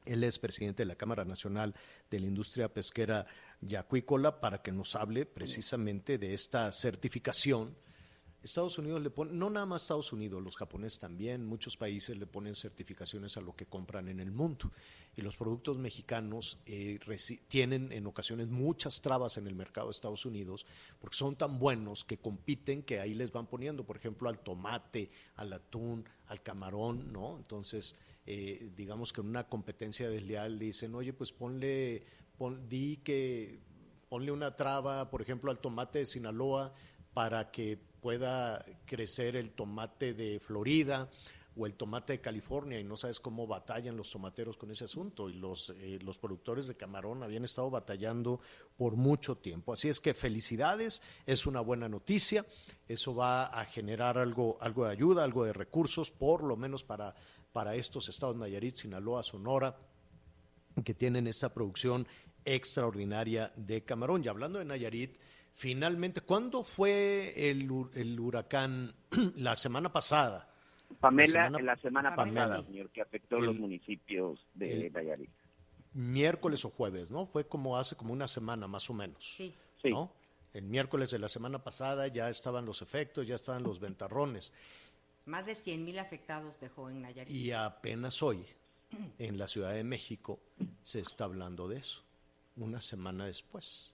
[SPEAKER 6] él es presidente de la Cámara Nacional de la Industria Pesquera y Acuícola para que nos hable precisamente de esta certificación. Estados Unidos le pone, no nada más Estados Unidos, los japoneses también, muchos países le ponen certificaciones a lo que compran en el mundo. Y los productos mexicanos eh, tienen en ocasiones muchas trabas en el mercado de Estados Unidos porque son tan buenos que compiten que ahí les van poniendo, por ejemplo, al tomate, al atún, al camarón, ¿no? Entonces, eh, digamos que en una competencia desleal dicen, oye, pues ponle, pon- di que ponle una traba, por ejemplo, al tomate de Sinaloa para que pueda crecer el tomate de Florida o el tomate de California y no sabes cómo batallan los tomateros con ese asunto y los, eh, los productores de camarón habían estado batallando por mucho tiempo. Así es que felicidades, es una buena noticia, eso va a generar algo, algo de ayuda, algo de recursos, por lo menos para, para estos estados Nayarit, Sinaloa, Sonora, que tienen esta producción extraordinaria de camarón. Y hablando de Nayarit, finalmente, ¿cuándo fue el, hu- el huracán? La semana pasada.
[SPEAKER 7] Pamela,
[SPEAKER 6] semana-
[SPEAKER 7] en la semana
[SPEAKER 6] Pamela.
[SPEAKER 7] pasada, señor, que afectó los municipios de Nayarit.
[SPEAKER 6] Miércoles o jueves, ¿no? Fue como hace como una semana más o menos.
[SPEAKER 5] Sí.
[SPEAKER 7] Sí.
[SPEAKER 6] ¿no? El miércoles de la semana pasada ya estaban los efectos, ya estaban los ventarrones.
[SPEAKER 5] Más de 100 mil afectados dejó en Nayarit.
[SPEAKER 6] Y apenas hoy, en la Ciudad de México, se está hablando de eso. Una semana después.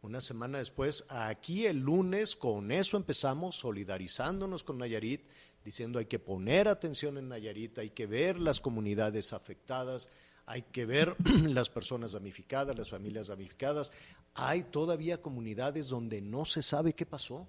[SPEAKER 6] Una semana después, aquí el lunes, con eso empezamos, solidarizándonos con Nayarit, diciendo hay que poner atención en Nayarit, hay que ver las comunidades afectadas, hay que ver las personas damnificadas, las familias damnificadas. Hay todavía comunidades donde no se sabe qué pasó.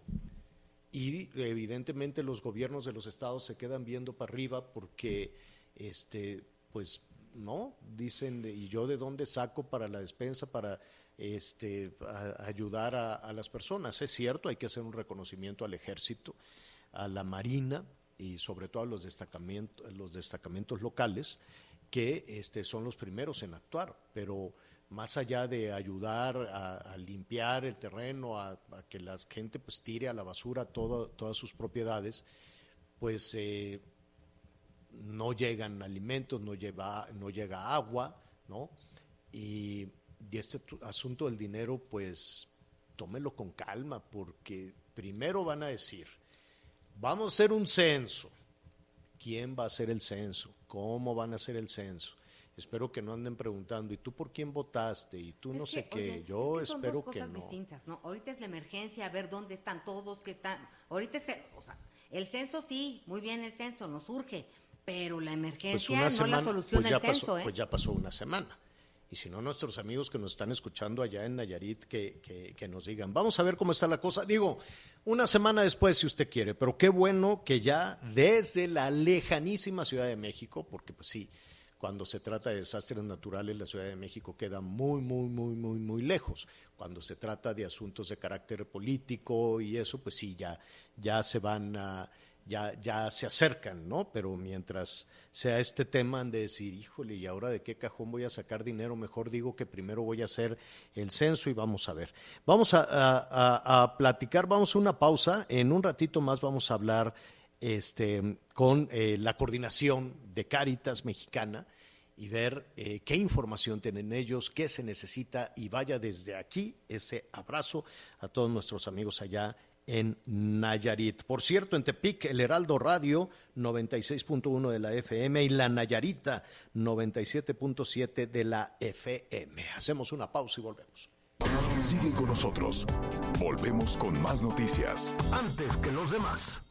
[SPEAKER 6] Y evidentemente los gobiernos de los estados se quedan viendo para arriba porque, este, pues, no, dicen, ¿y yo de dónde saco para la despensa, para este, ayudar a, las personas? Es cierto, hay que hacer un reconocimiento al ejército, a la marina y sobre todo a los destacamentos, los destacamentos locales, que este, son los primeros en actuar, pero más allá de ayudar a, limpiar el terreno, a, a que la gente pues tire a la basura todo- todas sus propiedades, pues eh, no llegan alimentos, no, lleva, no llega agua, ¿no? Y, y este asunto del dinero, pues tómelo con calma, porque primero van a decir, vamos a hacer un censo. ¿Quién va a hacer el censo? ¿Cómo van a hacer el censo? Espero que no anden preguntando, ¿y tú por quién votaste? ¿Y tú no sé
[SPEAKER 5] que,
[SPEAKER 6] qué?
[SPEAKER 5] oye,
[SPEAKER 6] Yo
[SPEAKER 5] es que son
[SPEAKER 6] espero
[SPEAKER 5] dos
[SPEAKER 6] que
[SPEAKER 5] cosas
[SPEAKER 6] no.
[SPEAKER 5] distintas, ¿no? Ahorita es la emergencia, a ver dónde están todos, que están. Ahorita es el, o sea, el censo sí, muy bien el censo, nos urge, pero la
[SPEAKER 6] Pues
[SPEAKER 5] emergencia
[SPEAKER 6] una
[SPEAKER 5] no
[SPEAKER 6] semana,
[SPEAKER 5] la soluciona
[SPEAKER 6] pues
[SPEAKER 5] el censo,
[SPEAKER 6] pasó,
[SPEAKER 5] ¿eh?
[SPEAKER 6] pues ya pasó una semana. Y si no, nuestros amigos que nos están escuchando allá en Nayarit, que, que- que nos digan, vamos a ver cómo está la cosa. Digo, una semana después, si usted quiere, pero qué bueno que ya desde la lejanísima Ciudad de México, porque pues sí, cuando se trata de desastres naturales, la Ciudad de México queda muy, muy, muy, muy, muy lejos. Cuando se trata de asuntos de carácter político y eso, pues sí, ya, ya se van a, ya, se acercan, ¿no? Pero mientras sea este tema de decir, híjole, ¿y ahora de qué cajón voy a sacar dinero? Mejor digo que primero voy a hacer el censo y vamos a ver. Vamos a platicar, vamos a una pausa. En un ratito más vamos a hablar este, con eh, la coordinación de Cáritas Mexicana y ver eh, qué información tienen ellos, qué se necesita y vaya desde aquí ese abrazo a todos nuestros amigos allá en Nayarit. Por cierto, en Tepic, el Heraldo Radio 96.1 de la FM y la Nayarita 97.7 de la FM. Hacemos una pausa y volvemos.
[SPEAKER 3] Sigue con nosotros. Volvemos con más noticias.
[SPEAKER 2] Antes que los demás.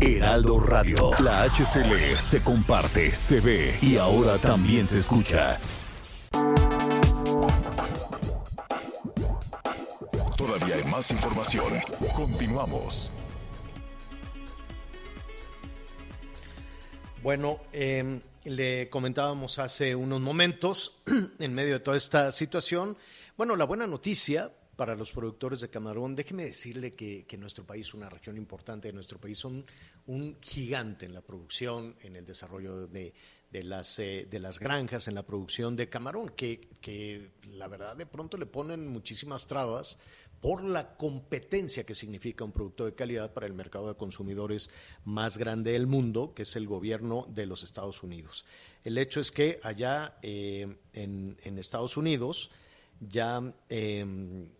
[SPEAKER 3] Heraldo Radio. La HCL se comparte, se ve y ahora también se escucha. Todavía hay más información. Continuamos.
[SPEAKER 6] Bueno, eh, le comentábamos hace unos momentos, en medio de toda esta situación, bueno, la buena noticia para los productores de camarón, déjeme decirle que, que nuestro país una región importante, nuestro país son un gigante en la producción, en el desarrollo de, de las, eh, de las granjas, en la producción de camarón, que, que la verdad de pronto le ponen muchísimas trabas por la competencia que significa un producto de calidad para el mercado de consumidores más grande del mundo, que es el gobierno de los Estados Unidos. El hecho es que allá eh, en, Estados Unidos ya eh,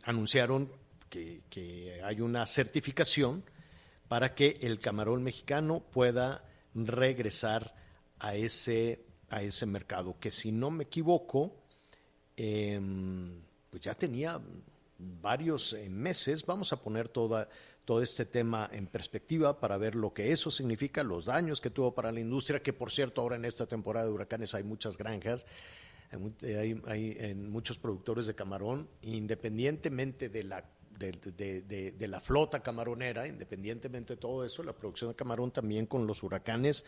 [SPEAKER 6] anunciaron que, hay una certificación para que el camarón mexicano pueda regresar a ese, a ese mercado, que si no me equivoco, eh, pues ya tenía varios eh, meses. Vamos a poner toda, todo este tema en perspectiva para ver lo que eso significa, los daños que tuvo para la industria, que por cierto ahora en esta temporada de huracanes hay muchas granjas, hay, eh, hay- en muchos productores de camarón, independientemente de la de- de la flota camaronera, independientemente de todo eso, la producción de camarón también con los huracanes,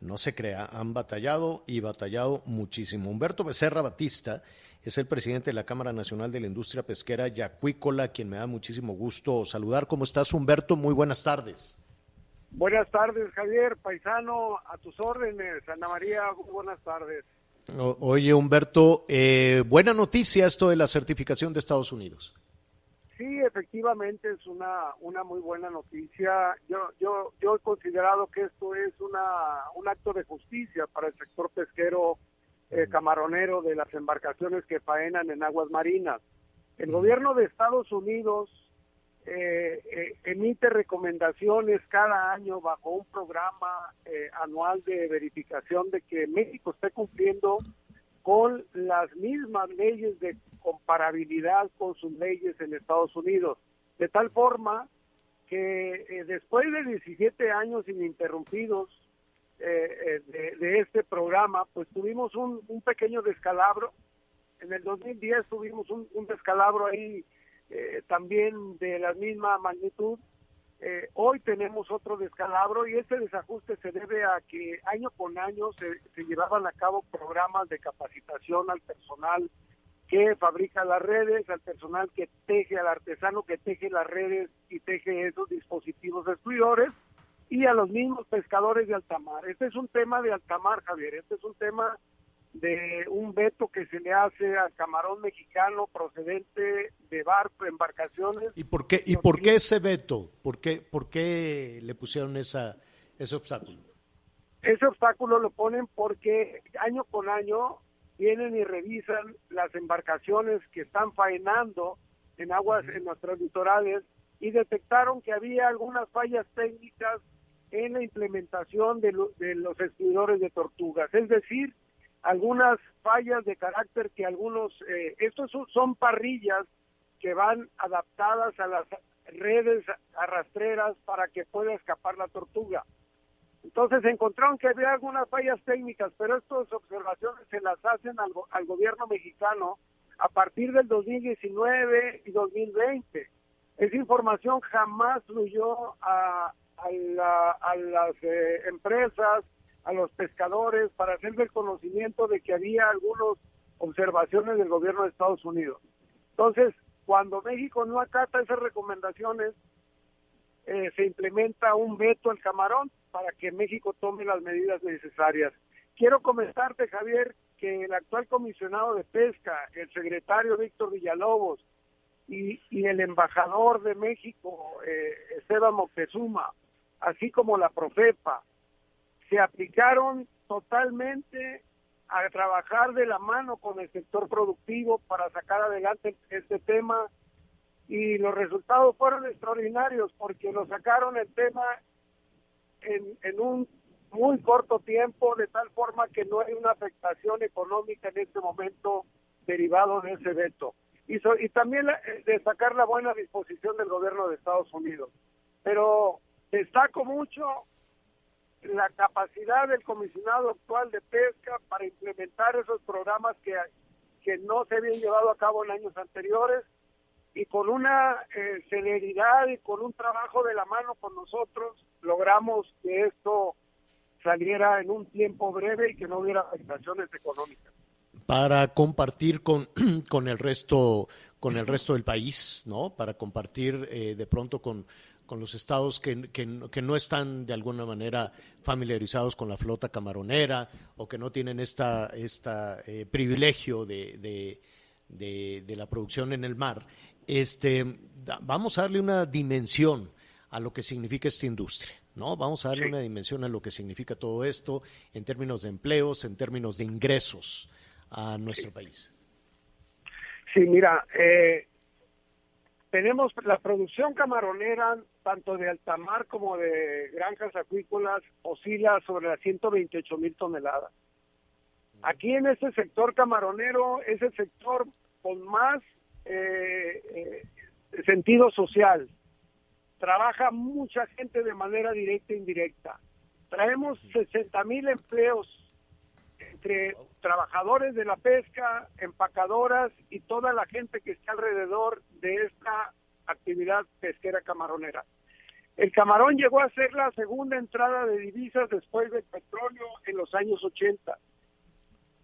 [SPEAKER 6] no se crea, han batallado y batallado muchísimo. Humberto Becerra Batista es el presidente de la Cámara Nacional de la Industria Pesquera y Acuícola, quien me da muchísimo gusto saludar. ¿Cómo estás, Humberto? Muy buenas tardes.
[SPEAKER 10] Buenas tardes, Javier, paisano, a tus órdenes. Ana María, buenas tardes.
[SPEAKER 6] O- oye, Humberto, eh, buena noticia esto de la certificación de Estados Unidos.
[SPEAKER 10] sí, efectivamente es una, una muy buena noticia. Yo, yo, yo he considerado que esto es una, un acto de justicia para el sector pesquero eh, camaronero de las embarcaciones que faenan en aguas marinas. El gobierno de Estados Unidos eh, eh, emite recomendaciones cada año bajo un programa anual de verificación de que México esté cumpliendo con las mismas leyes de comparabilidad con sus leyes en Estados Unidos, de tal forma que después de 17 años ininterrumpidos eh, eh, de, de este programa, pues tuvimos un, pequeño descalabro. En el 2010 tuvimos un, un descalabro ahí eh, también de la misma magnitud. Eh, hoy tenemos otro descalabro y este desajuste se debe a que año con año se, se llevaban a cabo programas de capacitación al personal que fabrica las redes, al personal que teje, al artesano que teje las redes y teje esos dispositivos destruidores y a los mismos pescadores de alta mar. Este es un tema de alta mar, Javier, este es un tema de un veto que se le hace al camarón mexicano procedente de barco, embarcaciones.
[SPEAKER 6] ¿Y por qué, y por qué ese veto? ¿Por qué, por qué le pusieron esa, ese obstáculo?
[SPEAKER 10] Ese obstáculo lo ponen porque año con año vienen y revisan las embarcaciones que están faenando en aguas en nuestros litorales y detectaron que había algunas fallas técnicas en la implementación de, lo- de los excluidores de tortugas, es decir, algunas fallas de carácter que algunos, eh, estos son, parrillas que van adaptadas a las redes arrastreras para que pueda escapar la tortuga. Entonces encontraron que había algunas fallas técnicas, pero estas observaciones se las hacen al, al gobierno mexicano a partir del 2019 y 2020. Esa información jamás fluyó a, a la- a las eh, empresas, a los pescadores, para hacer el conocimiento de que había algunas observaciones del gobierno de Estados Unidos. Entonces, cuando México no acata esas recomendaciones, eh, se implementa un veto al camarón para que México tome las medidas necesarias. Quiero comentarte, Javier, que el actual comisionado de pesca, el secretario Víctor Villalobos y, y el embajador de México, eh, Esteban Moctezuma, así como la Profepa, se aplicaron totalmente a trabajar de la mano con el sector productivo para sacar adelante este tema y los resultados fueron extraordinarios porque lo sacaron el tema en, en un muy corto tiempo de tal forma que no hay una afectación económica en este momento derivado de ese veto. Y, so- y también la- eh, destacar la buena disposición del gobierno de Estados Unidos. Pero destaco mucho la capacidad del comisionado actual de pesca para implementar esos programas que, que no se habían llevado a cabo en años anteriores y con una eh, celeridad y con un trabajo de la mano con nosotros logramos que esto saliera en un tiempo breve y que no hubiera afectaciones económicas.
[SPEAKER 6] para compartir con, con el resto con el resto del país, ¿no? Para compartir eh, de pronto con, con los estados que, que, no- que no están de alguna manera familiarizados con la flota camaronera o que no tienen esta, esta eh, privilegio de, de, de- de la producción en el mar. Este, vamos a darle una dimensión a lo que significa esta industria. ¿no? Vamos a darle una dimensión a lo que significa todo esto en términos de empleos, en términos de ingresos a nuestro país.
[SPEAKER 10] Sí, mira, eh, tenemos la producción camaronera, tanto de alta mar como de granjas acuícolas, oscila sobre las 128 mil toneladas. Aquí en este sector camaronero es el sector con más eh, eh, sentido social. Trabaja mucha gente de manera directa e indirecta. Traemos 60 mil empleos entre trabajadores de la pesca, empacadoras y toda la gente que está alrededor de esta actividad pesquera camaronera. El camarón llegó a ser la segunda entrada de divisas después del petróleo en los años 80.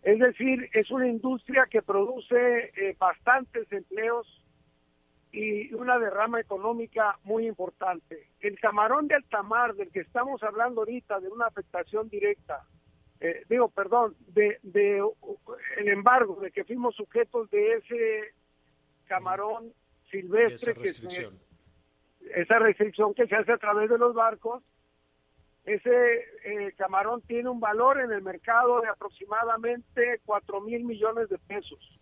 [SPEAKER 10] Es decir, es una industria que produce eh, bastantes empleos y una derrama económica muy importante. El camarón de alta mar del que estamos hablando ahorita, de una afectación directa, eh, digo, perdón, de, de el embargo, de que fuimos sujetos de ese camarón silvestre
[SPEAKER 6] Esa
[SPEAKER 10] que se,
[SPEAKER 6] restricción.
[SPEAKER 10] esa restricción que se hace a través de los barcos, ese eh, camarón tiene un valor en el mercado de aproximadamente 4 mil millones de pesos.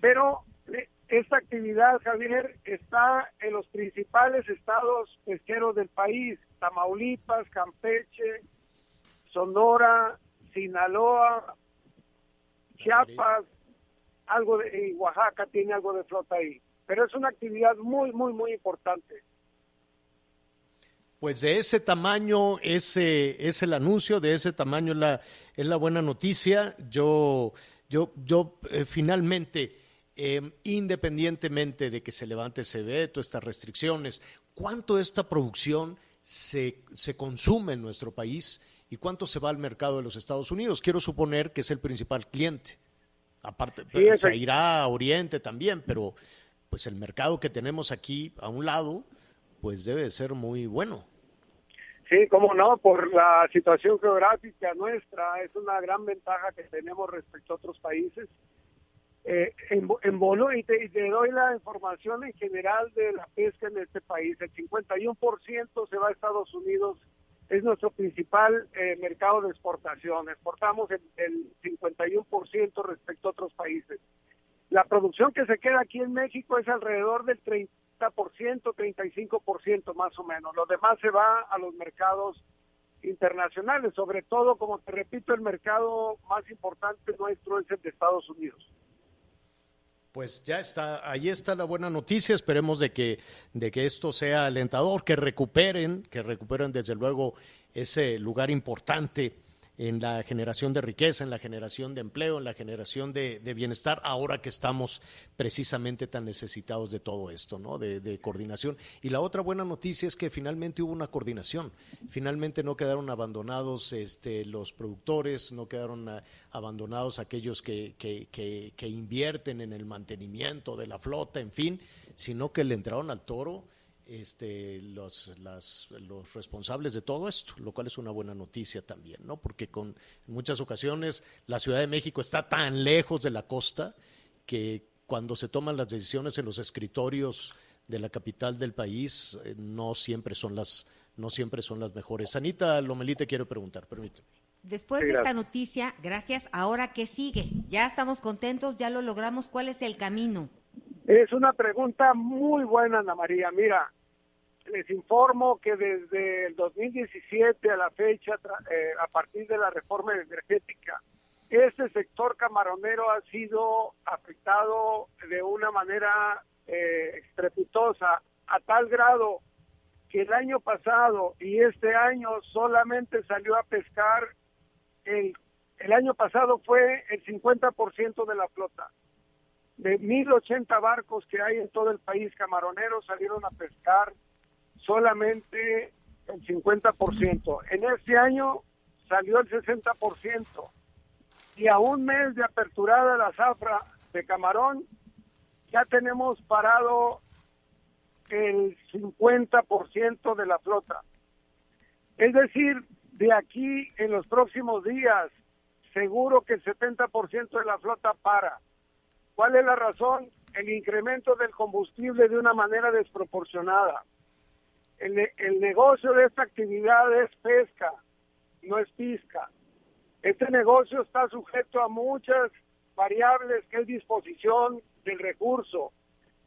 [SPEAKER 10] Pero eh, esta actividad, Javier, está en los principales estados pesqueros del país, Tamaulipas, Campeche, Sonora, Sinaloa, Chiapas, algo de y Oaxaca tiene algo de flota ahí. Pero es una actividad muy, muy, muy importante.
[SPEAKER 6] Pues de ese tamaño ese es el anuncio, de ese tamaño es la, es la buena noticia. Yo, yo, yo eh, finalmente, eh, independientemente de que se levante ese veto, estas restricciones, ¿cuánto esta producción se, se consume en nuestro país y cuánto se va al mercado de los Estados Unidos? Quiero suponer que es el principal cliente. Aparte,
[SPEAKER 10] Sí,
[SPEAKER 6] se irá a Oriente también, pero pues el mercado que tenemos aquí a un lado, pues debe de ser muy bueno.
[SPEAKER 10] Sí, cómo no, por la situación geográfica nuestra, es una gran ventaja que tenemos respecto a otros países. Eh, en, en y te, y te doy la información en general de la pesca en este país, el 51% se va a Estados Unidos, es nuestro principal eh, mercado de exportación, exportamos el, el 51% respecto a otros países. La producción que se queda aquí en México es alrededor del 30%, 35% más o menos. Lo demás se va a los mercados internacionales, sobre todo, como te repito, el mercado más importante nuestro es el de Estados Unidos.
[SPEAKER 6] Pues ya está, ahí está la buena noticia. Esperemos de que, de que esto sea alentador, que recuperen, que recuperen desde luego ese lugar importante en la generación de riqueza, en la generación de empleo, en la generación de, bienestar, ahora que estamos precisamente tan necesitados de todo esto, ¿no? De, de coordinación. Y la otra buena noticia es que finalmente hubo una coordinación. Finalmente no quedaron abandonados este, los productores, no quedaron ah, abandonados aquellos que, que, que, que invierten en el mantenimiento de la flota, en fin, sino que le entraron al toro este, los, las, los responsables de todo esto, lo cual es una buena noticia también, ¿no? Porque con en muchas ocasiones la Ciudad de México está tan lejos de la costa que cuando se toman las decisiones en los escritorios de la capital del país eh, no siempre son las no siempre son las mejores. Anita Lomelí te quiero preguntar, permíteme.
[SPEAKER 5] Después de esta noticia, gracias, ahora qué sigue? Ya estamos contentos, ya lo logramos, ¿cuál es el camino?
[SPEAKER 10] Es una pregunta muy buena, Ana María. Mira, les informo que desde el 2017 a la fecha, eh, a partir de la reforma energética, este sector camaronero ha sido afectado de una manera eh, estrepitosa, a tal grado que el año pasado y este año solamente salió a pescar, el, el año pasado fue el 50% de la flota. De 1080 barcos que hay en todo el país camaroneros salieron a pescar solamente el 50%. En este año salió el 60%. Y a un mes de aperturada la zafra de camarón, ya tenemos parado el 50% de la flota. Es decir, de aquí en los próximos días, seguro que el 70% de la flota para. ¿Cuál es la razón? El incremento del combustible de una manera desproporcionada. El, el negocio de esta actividad es pesca, no es pisca. Este negocio está sujeto a muchas variables que es disposición del recurso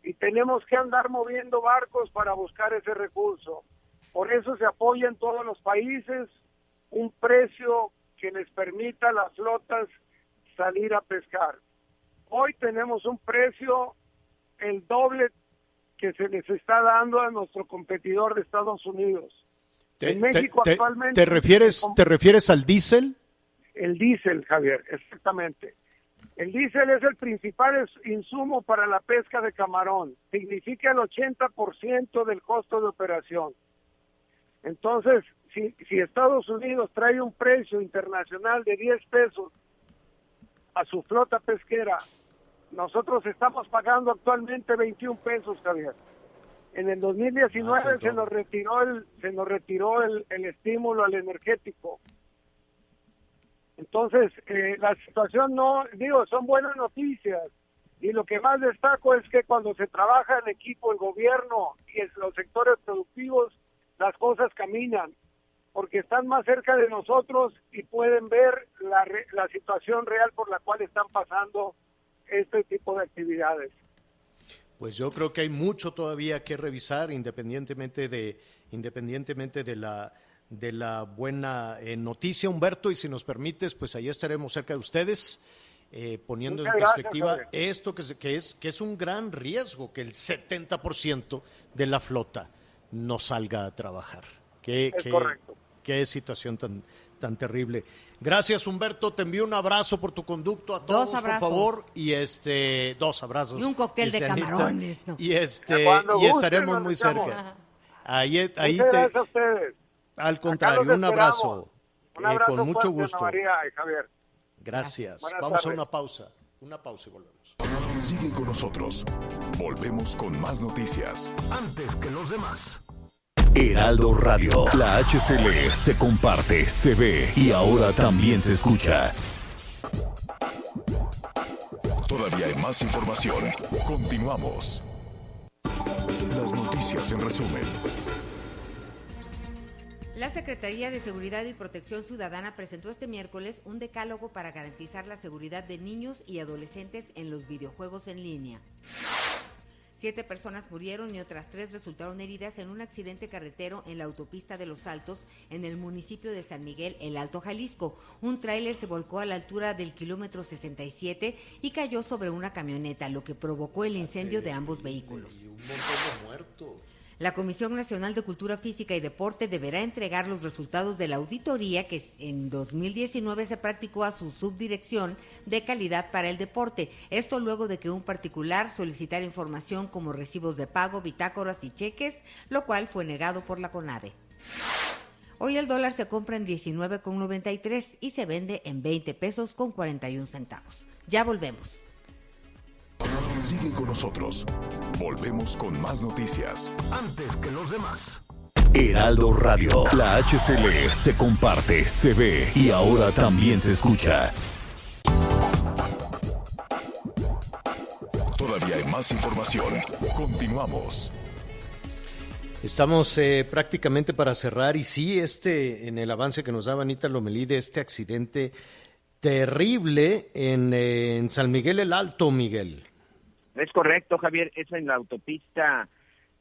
[SPEAKER 10] y tenemos que andar moviendo barcos para buscar ese recurso. Por eso se apoya en todos los países un precio que les permita a las flotas salir a pescar. Hoy tenemos un precio el doble que se les está dando a nuestro competidor de Estados Unidos.
[SPEAKER 6] ¿Te,
[SPEAKER 10] En México
[SPEAKER 6] te- te-
[SPEAKER 10] actualmente
[SPEAKER 6] te refieres, ¿Te refieres al diésel?
[SPEAKER 10] el diésel, Javier, exactamente. El diésel es el principal insumo para la pesca de camarón. Significa el 80% del costo de operación. Entonces, si, si Estados Unidos trae un precio internacional de 10 pesos a su flota pesquera, nosotros estamos pagando actualmente 21 pesos, Javier. En el 2019
[SPEAKER 6] Ah,
[SPEAKER 10] se nos retiró el se nos retiró el, el estímulo al energético. Entonces, eh, la situación no, digo, son buenas noticias. Y lo que más destaco es que cuando se trabaja en equipo, el gobierno y en los sectores productivos, las cosas caminan, porque están más cerca de nosotros y pueden ver la, la situación real por la cual están pasando este tipo de actividades.
[SPEAKER 6] Pues yo creo que hay mucho todavía que revisar, independientemente de, independientemente de la de la buena eh, noticia, Humberto, y si nos permites, pues ahí estaremos cerca de ustedes, eh, poniendo
[SPEAKER 10] Muchas
[SPEAKER 6] en
[SPEAKER 10] gracias,
[SPEAKER 6] perspectiva esto que, que es, que es un gran riesgo que el 70% de la flota no salga a trabajar. Qué,
[SPEAKER 10] Es
[SPEAKER 6] qué-
[SPEAKER 10] correcto.
[SPEAKER 6] qué situación tan, tan terrible. Gracias, Humberto. Te envío un abrazo por tu conducto a todos, por favor. Y este, dos abrazos.
[SPEAKER 5] Y un cóctel de
[SPEAKER 6] Anita.
[SPEAKER 5] camarones, ¿no?
[SPEAKER 6] Y este, y estaremos muy cerca. Ahí, ahí te, al contrario,
[SPEAKER 10] los
[SPEAKER 6] un abrazo.
[SPEAKER 10] Un
[SPEAKER 6] eh, con mucho gusto.
[SPEAKER 10] María y Javier.
[SPEAKER 6] Gracias.
[SPEAKER 10] Buenas
[SPEAKER 6] Vamos a una pausa. Una pausa y volvemos.
[SPEAKER 3] Sigue con nosotros. Volvemos con más noticias.
[SPEAKER 2] Antes que los demás.
[SPEAKER 3] Heraldo Radio. La HCL se comparte, se ve y ahora también se escucha. Todavía hay más información. Continuamos. Las noticias en resumen.
[SPEAKER 5] La Secretaría de Seguridad y Protección Ciudadana presentó este miércoles un decálogo para garantizar la seguridad de niños y adolescentes en los videojuegos en línea. Siete personas murieron y otras tres resultaron heridas en un accidente carretero en la autopista de Los Altos, en el municipio de San Miguel, el Alto Jalisco. Un tráiler se volcó a la altura del kilómetro 67 y cayó sobre una camioneta, lo que provocó el incendio de ambos vehículos. La Comisión Nacional de Cultura Física y Deporte deberá entregar los resultados de la auditoría que en 2019 se practicó a su subdirección de calidad para el deporte. Esto luego de que un particular solicitara información como recibos de pago, bitácoras y cheques, lo cual fue negado por la CONADE. Hoy el dólar se compra en 19,93 y se vende en 20 pesos con 41 centavos. Ya volvemos.
[SPEAKER 3] Sigue con nosotros. Volvemos con más noticias.
[SPEAKER 2] Antes que los demás.
[SPEAKER 3] Heraldo Radio. La HCL se comparte, se ve y ahora también se escucha. Todavía hay más información. Continuamos.
[SPEAKER 6] Estamos eh, prácticamente para cerrar y sí, este, en el avance que nos daba Anita Lomelí de este accidente terrible en, eh, en San Miguel el Alto, Miguel.
[SPEAKER 7] Es correcto, Javier, es en la autopista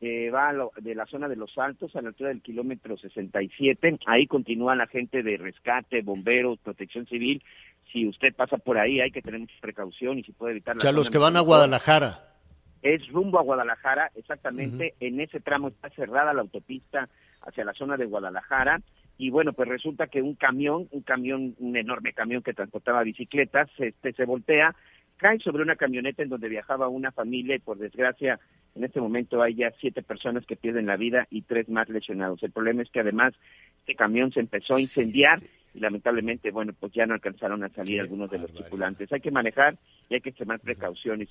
[SPEAKER 7] eh, va a lo- de la zona de Los Altos a la altura del kilómetro 67. Ahí continúa la gente de rescate, bomberos, protección civil. Si usted pasa por ahí hay que tener mucha precaución y si puede evitar
[SPEAKER 6] sea, los que van a. Guadalajara.
[SPEAKER 7] Es rumbo a Guadalajara, exactamente. En ese tramo está cerrada la autopista hacia la zona de Guadalajara. Y bueno, pues resulta que un camión, un camión, un enorme camión que transportaba bicicletas, este se voltea, cae sobre una camioneta en donde viajaba una familia y por desgracia en este momento hay ya siete personas que pierden la vida y tres más lesionados. El problema es que además este camión se empezó a incendiar y lamentablemente, bueno, pues ya no alcanzaron a salir algunos de los tripulantes. Hay que manejar y hay que tomar precauciones.